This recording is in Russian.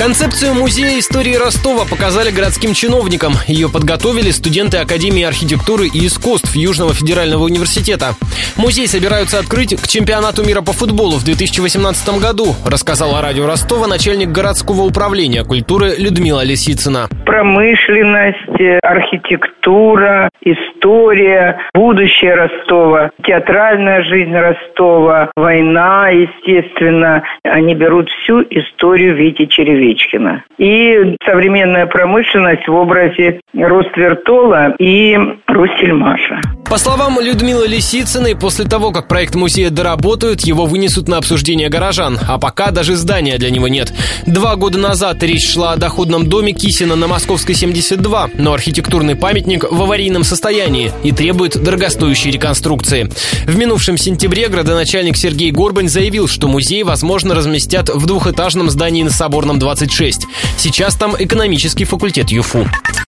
Концепцию музея истории Ростова показали городским чиновникам. Ее подготовили студенты Академии архитектуры и искусств Южного федерального университета. Музей собираются открыть к чемпионату мира по футболу в 2018 году, рассказала радио Ростова начальник городского управления культуры Людмила Лисицына. Промышленность, архитектура, история, будущее Ростова, театральная жизнь Ростова, война, естественно. Они берут всю историю Вити Черевичкина. И современная промышленность в образе Роствертола и Ростельмаша. По словам Людмилы Лисицыной, после того, как проект музея доработают, его вынесут на обсуждение горожан, а пока даже здания для него нет. Два года назад речь шла о доходном доме Кисина на Московской 72, но архитектурный памятник в аварийном состоянии и требует дорогостоящей реконструкции. В минувшем сентябре градоначальник Сергей Горбань заявил, что музей, возможно, разместят в двухэтажном здании на Соборном 26. Сейчас там экономический факультет ЮФУ.